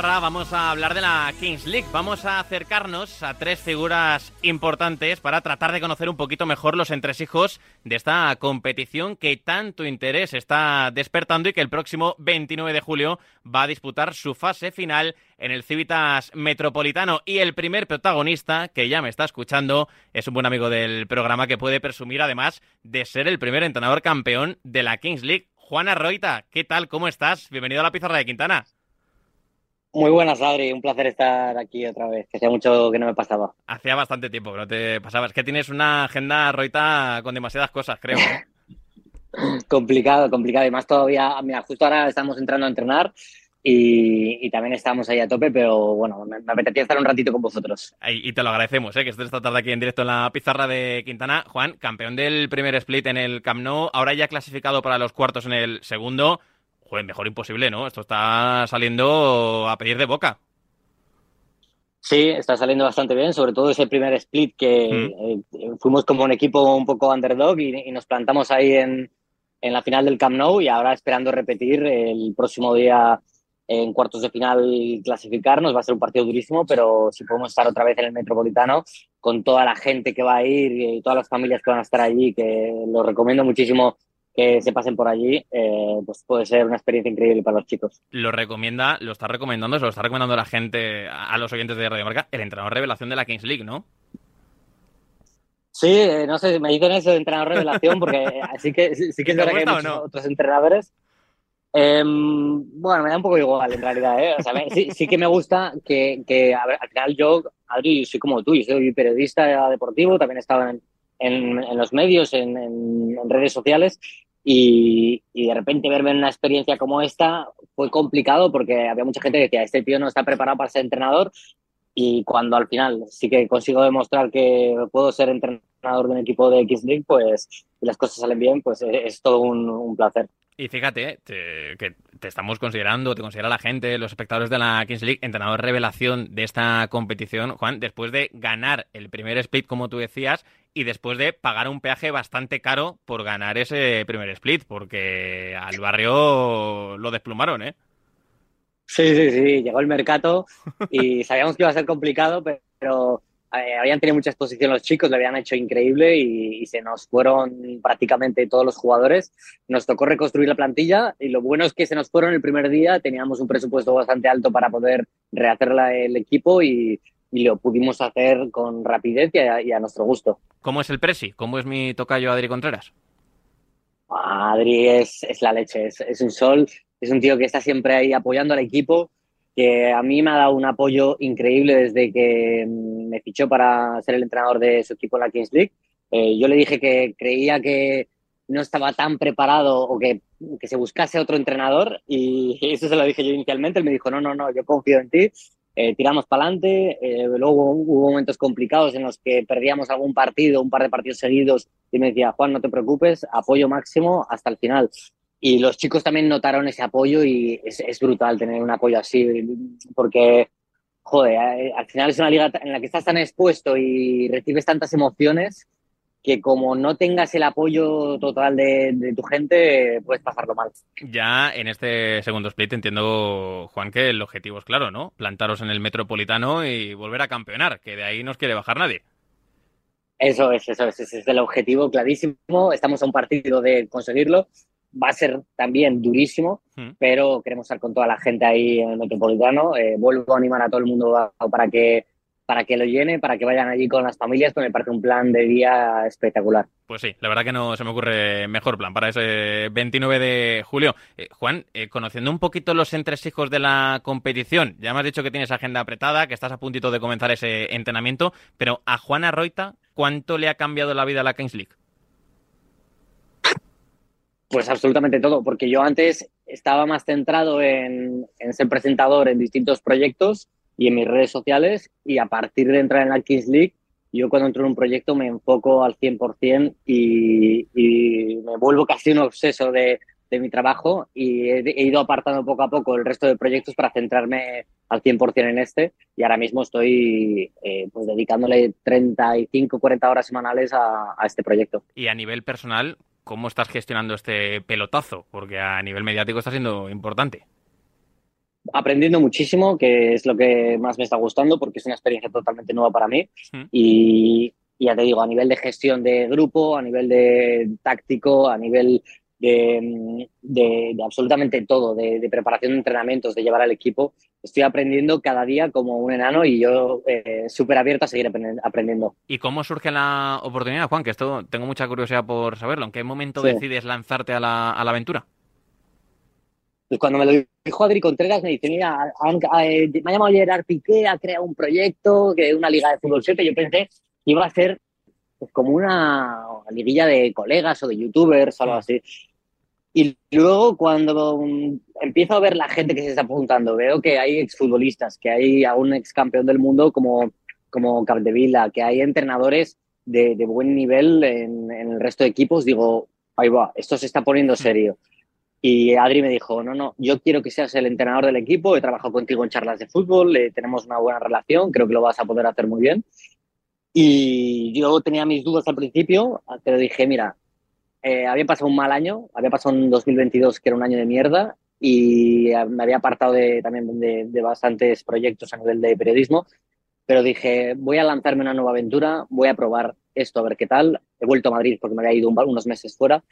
vamos a hablar de la Kings League. Vamos a acercarnos a tres figuras importantes para tratar de conocer un poquito mejor los entresijos de esta competición que tanto interés está despertando y que el próximo 29 de julio va a disputar su fase final en el Civitas Metropolitano. Y el primer protagonista, que ya me está escuchando, es un buen amigo del programa que puede presumir además de ser el primer entrenador campeón de la Kings League. Juana Roita, ¿qué tal? ¿Cómo estás? Bienvenido a la pizarra de Quintana. Muy buenas, Adri. Un placer estar aquí otra vez, que hacía mucho que no me pasaba. Hacía bastante tiempo que no te pasaba. Es que tienes una agenda, Roita, con demasiadas cosas, creo. ¿eh? complicado, complicado. Y más todavía, mira, justo ahora estamos entrando a entrenar y, también estamos ahí a tope, pero bueno, me, apetecía estar un ratito con vosotros. Y, te lo agradecemos, ¿eh? que estés esta tarde aquí en directo en la pizarra de Quintana. Juan, campeón del primer split en el Camp Nou, ahora ya clasificado para los cuartos en el segundo mejor imposible, ¿no? Esto está saliendo a pedir de boca. Sí, está saliendo bastante bien, sobre todo ese primer split que mm. eh, fuimos como un equipo un poco underdog y, nos plantamos ahí en, en, la final del Camp Nou y ahora esperando repetir el próximo día en cuartos de final clasificarnos. Va a ser un partido durísimo, pero si podemos estar otra vez en el Metropolitano con toda la gente que va a ir y todas las familias que van a estar allí, que lo recomiendo muchísimo que se pasen por allí, eh, pues puede ser una experiencia increíble para los chicos. Lo recomienda, lo está recomendando, se lo está recomendando la gente, a los oyentes de Radio Marca, el entrenador revelación de la Kings League, ¿no? Sí, eh, no sé, me dicen eso de entrenador revelación, porque sí que, sí que es verdad que hay muchos otros entrenadores. Em, bueno, me da un poco igual en realidad, ¿eh? O sea, sí, sí, que me gusta que, que a ver, al final yo, Adri, soy como tú, yo soy periodista deportivo, también he estado en, en, los medios, en, redes sociales, y, de repente verme en una experiencia como esta fue complicado porque había mucha gente que decía, este tío no está preparado para ser entrenador, y cuando al final sí que consigo demostrar que puedo ser entrenador de un equipo de X League, pues si las cosas salen bien, pues es, todo un placer. Y fíjate que te estamos considerando, te considera la gente, los espectadores de la Kings League, entrenador revelación de esta competición, Juan, después de ganar el primer split, como tú decías, y después de pagar un peaje bastante caro por ganar ese primer split, porque al barrio lo desplumaron, ¿eh? Sí, sí, sí, llegó el mercado y sabíamos que iba a ser complicado, pero eh, habían tenido mucha exposición los chicos, lo habían hecho increíble y, se nos fueron prácticamente todos los jugadores. Nos tocó reconstruir la plantilla y lo bueno es que se nos fueron el primer día, teníamos un presupuesto bastante alto para poder rehacer el equipo y, lo pudimos hacer con rapidez y a, nuestro gusto. ¿Cómo es el Presi? ¿Cómo es mi tocayo Adri Contreras? Adri es, es la leche, es, es un sol, es un tío que está siempre ahí apoyando al equipo que a mí me ha dado un apoyo increíble desde que mm, me fichó para ser el entrenador de su equipo en la Kings League. Eh, yo le dije que creía que no estaba tan preparado o que, que, se buscase otro entrenador y eso se lo dije yo inicialmente. Él me dijo, no, no, no, yo confío en ti, eh, tiramos para adelante. Eh, luego hubo momentos complicados en los que perdíamos algún partido, un par de partidos seguidos y me decía, Juan, no te preocupes, apoyo máximo hasta el final. Y los chicos también notaron ese apoyo y es, brutal tener un apoyo así, porque, joder, eh, al final es una liga en la que estás tan expuesto y recibes tantas emociones que como no tengas el apoyo total de, tu gente, puedes pasarlo mal. Ya en este segundo split entiendo, Juan, que el objetivo es claro, ¿no? Plantaros en el Metropolitano y volver a campeonar, que de ahí no os quiere bajar nadie. Eso es, eso es, ese es el objetivo clarísimo. Estamos a un partido de conseguirlo va a ser también durísimo, hmm. pero queremos estar con toda la gente ahí en el Metropolitano. Eh, vuelvo a animar a todo el mundo para que para que lo llene, para que vayan allí con las familias, pues me parece un plan de día espectacular. Pues sí, la verdad que no se me ocurre mejor plan para ese 29 de julio. Eh, Juan, eh, conociendo un poquito los entresijos de la competición, ya me has dicho que tienes agenda apretada, que estás a puntito de comenzar ese entrenamiento, pero a Juana Roita, ¿cuánto le ha cambiado la vida a la Kings League? Pues absolutamente todo, porque yo antes estaba más centrado en, ser presentador en distintos proyectos y en mis redes sociales y a partir de entrar en la Kings League, yo cuando entro en un proyecto me enfoco al 100% y, y me vuelvo casi un obseso de, de mi trabajo y he, ido apartando poco a poco el resto de proyectos para centrarme al 100% en este y ahora mismo estoy eh, pues dedicándole 35, 40 horas semanales a, a este proyecto. Y a nivel personal, ¿Cómo estás gestionando este pelotazo? Porque a nivel mediático está siendo importante. Aprendiendo muchísimo, que es lo que más me está gustando, porque es una experiencia totalmente nueva para mí. Y, ya te digo, a nivel de gestión de grupo, a nivel de táctico, a nivel de, de, absolutamente todo, de, preparación de entrenamientos, de llevar al equipo, estoy aprendiendo cada día como un enano y yo eh, súper abierto a seguir aprendiendo. ¿Y cómo surge la oportunidad, Juan? Que esto tengo mucha curiosidad por saberlo. ¿En qué momento decides lanzarte a la, a la aventura? Pues cuando me lo dijo Adri Contreras, me dice, mira, eh, me ha llamado Gerard Piqué, ha creado un proyecto, que una liga de fútbol 7. Yo pensé que iba a ser pues, como una liguilla de colegas o de youtubers o algo así. Y luego cuando mm, empiezo a ver la gente que se está apuntando, veo que hay exfutbolistas, que hay a un ex campeón del mundo como, como Capdevila, que hay entrenadores de, buen nivel en, en, el resto de equipos, digo, ahí va, esto se está poniendo serio. Y Adri me dijo, no, no, yo quiero que seas el entrenador del equipo, he trabajado contigo en charlas de fútbol, eh, tenemos una buena relación, creo que lo vas a poder hacer muy bien. Y yo tenía mis dudas al principio, pero dije, mira, eh, había pasado un mal año, había pasado un 2022 que era un año de mierda y me había apartado de, también de, de bastantes proyectos a nivel de periodismo, pero dije, voy a lanzarme una nueva aventura, voy a probar esto a ver qué tal. He vuelto a Madrid porque me había ido unos meses fuera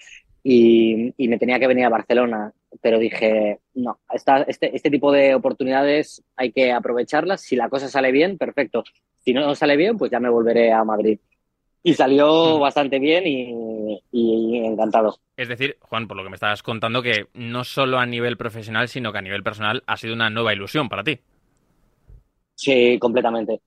y, me tenía que venir a Barcelona, pero dije, no, esta, este, este tipo de oportunidades hay que aprovecharlas. Si la cosa sale bien, perfecto. Si no sale bien, pues ya me volveré a Madrid. Y salió bastante bien y, y, encantado. Es decir, Juan, por lo que me estás contando, que no solo a nivel profesional, sino que a nivel personal ha sido una nueva ilusión para ti. Sí, completamente.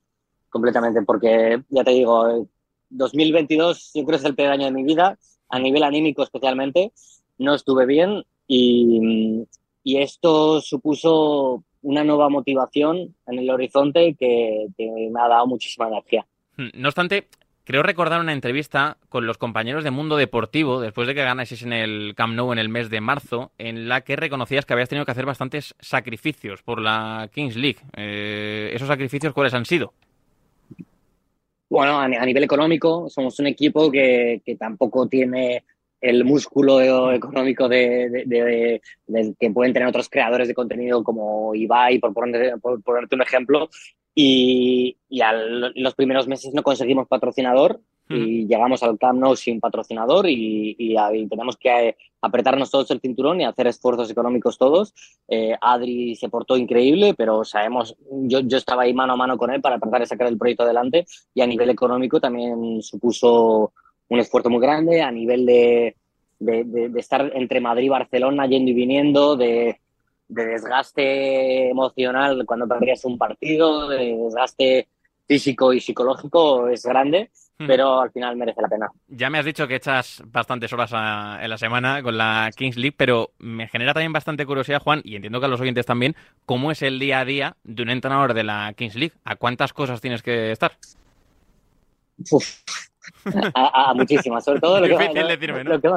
Completamente, porque ya te digo, 2022 yo creo que es el peor año de mi vida a nivel anímico especialmente, no estuve bien y, esto supuso una nueva motivación en el horizonte que, me ha dado muchísima energía. Hmm, no obstante, creo recordar una entrevista con los compañeros de Mundo Deportivo, después de que ganases en el Camp Nou en el mes de marzo, en la que reconocías que habías tenido que hacer bastantes sacrificios por la Kings League. Eh, ¿Esos sacrificios cuáles han sido? Bueno, a, nivel económico, somos un equipo que, que tampoco tiene el músculo económico de, que pueden tener otros creadores de contenido como Ibai, por, por ponerte un ejemplo. Y, y los primeros meses no conseguimos patrocinador y llegamos al Camp Nou sin patrocinador y, y, tenemos que apretarnos todos el cinturón y hacer esfuerzos económicos todos. Eh, Adri se portó increíble, pero sabemos, yo, yo estaba ahí mano a mano con él para tratar de sacar el proyecto adelante y a nivel económico también supuso un esfuerzo muy grande, a nivel de, de, de, estar entre Madrid y Barcelona yendo y viniendo, de, de desgaste emocional cuando perdías un partido, de desgaste físico y psicológico es grande, hmm. pero al final merece la pena. Ya me has dicho que echas bastantes horas en la semana con la Kings League, pero me genera también bastante curiosidad, Juan, y entiendo que a los oyentes también, ¿cómo es el día a día de un entrenador de la Kings League? ¿A cuántas cosas tienes que estar? A, muchísimas, sobre todo lo Difícil decirme, ¿no? lo que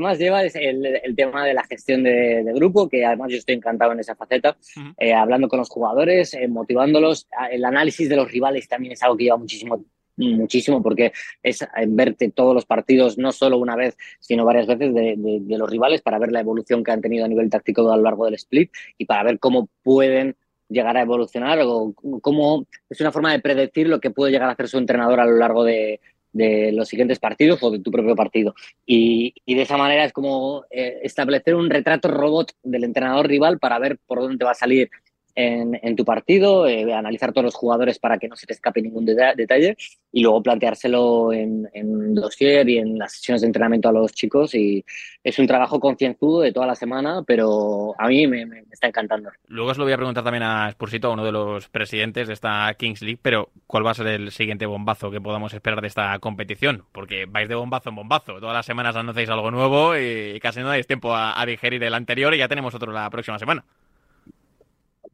más lleva es el, tema de la gestión de, grupo, que además yo estoy encantado en esa faceta, eh, hablando con los jugadores, eh, motivándolos. Ah, el análisis de los rivales también es algo que lleva muchísimo muchísimo porque es verte todos los partidos, no solo una vez, sino varias veces de, de, los rivales para ver la evolución que han tenido a nivel táctico a lo largo del split y para ver cómo pueden llegar a evolucionar o cómo es una forma de predecir lo que puede llegar a hacer su entrenador a lo largo de, de los siguientes partidos o de tu propio partido. Y, y de esa manera es como eh, establecer un retrato robot del entrenador rival para ver por dónde va a salir en, tu partido, eh, analizar todos los jugadores para que no se te escape ningún detalle y luego planteárselo en, en dossier y en las sesiones de entrenamiento a los chicos. Y es un trabajo concienzudo de toda la semana, pero a mí me, está encantando. Luego os lo voy a preguntar también a Spursito, uno de los presidentes de esta Kings League, pero ¿cuál va a ser el siguiente bombazo que podamos esperar de esta competición? Porque vais de bombazo en bombazo. Todas las semanas anunciáis algo nuevo y casi no dais tiempo a, a digerir el anterior y ya tenemos otro la próxima semana.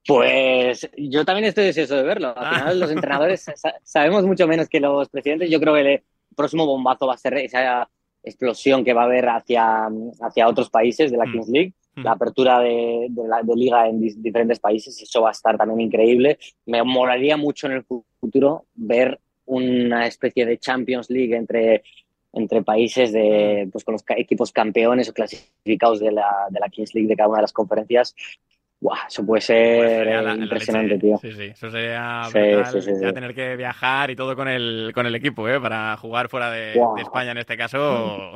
Pues yo también estoy deseoso de verlo. Al ah. final los entrenadores sabemos mucho menos que los presidentes. Yo creo que el próximo bombazo va a ser esa explosión que va a haber hacia, hacia otros países de la mm. Kings League. La apertura de, la, de liga en diferentes países, eso va a estar también increíble. Me molaría mucho en el futuro ver una especie de Champions League entre, entre países de, mm. pues, con los equipos campeones o clasificados de la, de la Kings League de cada una de las conferencias eso puede ser pues impresionante, tío. Sí, sí, eso sería ya tener que viajar y todo con el, con el equipo, ¿eh? Para jugar fuera de, España en este caso.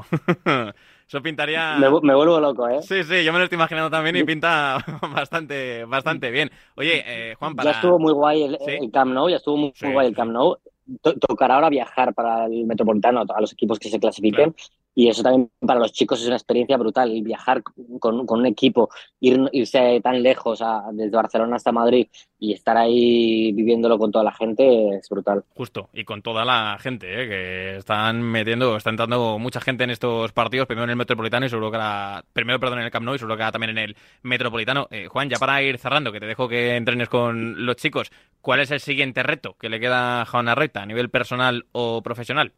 eso pintaría... Me, vuelvo loco, ¿eh? Sí, sí, yo me lo estoy imaginando también y pinta bastante, bastante bien. Oye, eh, Juan, para... Ya estuvo muy guay el, el Camp Nou, ya estuvo muy, guay el Camp Nou. Tocará ahora viajar para el Metropolitano a los equipos que se clasifiquen y eso también para los chicos es una experiencia brutal. viajar con, un equipo, ir, irse tan lejos, desde Barcelona hasta Madrid y estar ahí viviéndolo con toda la gente es brutal. Justo, y con toda la gente, ¿eh? que están metiendo, está entrando mucha gente en estos partidos, primero en el Metropolitano y seguro que la, primero, perdón, en el Camp Nou y seguro que también en el Metropolitano. Eh, Juan, ya para ir cerrando, que te dejo que entrenes con los chicos, ¿cuál es el siguiente reto que le queda a Juan Arroita a nivel personal o profesional?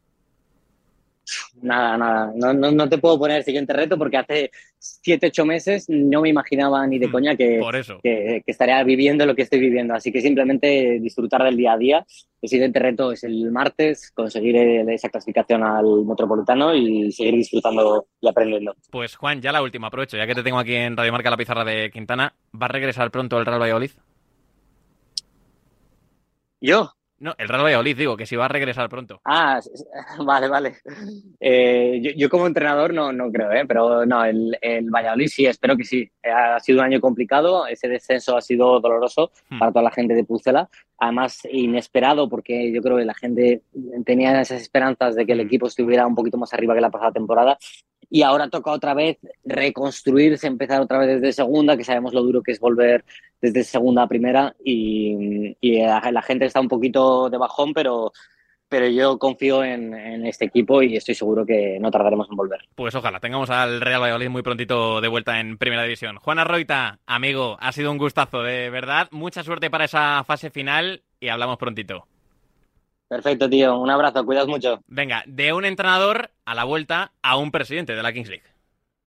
Nada, nada. No, no, no, te puedo poner el siguiente reto porque hace 7, 8 meses no me imaginaba ni de mm, coña que, que, estaría viviendo lo que estoy viviendo. Así que simplemente disfrutar del día a día. El siguiente reto es el martes, conseguir esa clasificación al Metropolitano y seguir disfrutando y aprendiendo. Pues Juan, ya la última, aprovecho, ya que te tengo aquí en Radio Marca la pizarra de Quintana, ¿va a regresar pronto el Real Valladolid? ¿Yo? No, el Real Valladolid, digo, que si va a regresar pronto. Ah, vale, vale. Eh, yo, como entrenador no, no creo, ¿eh? pero no, el, el, Valladolid sí, espero que sí. Ha sido un año complicado, ese descenso ha sido doloroso hmm. para toda la gente de Pucela, además inesperado porque yo creo que la gente tenía esas esperanzas de que el hmm. equipo estuviera un poquito más arriba que la pasada temporada y ahora toca otra vez reconstruirse, empezar otra vez desde segunda, que sabemos lo duro que es volver desde segunda a primera y, la, gente está un poquito de bajón, pero, pero yo confío en, este equipo y estoy seguro que no tardaremos en volver. Pues ojalá tengamos al Real Valladolid muy prontito de vuelta en Primera División. Juan Arroita, amigo, ha sido un gustazo, de verdad. Mucha suerte para esa fase final y hablamos prontito. Perfecto, tío. Un abrazo, cuidas mucho. Venga, de un entrenador a la vuelta a un presidente de la Kings League.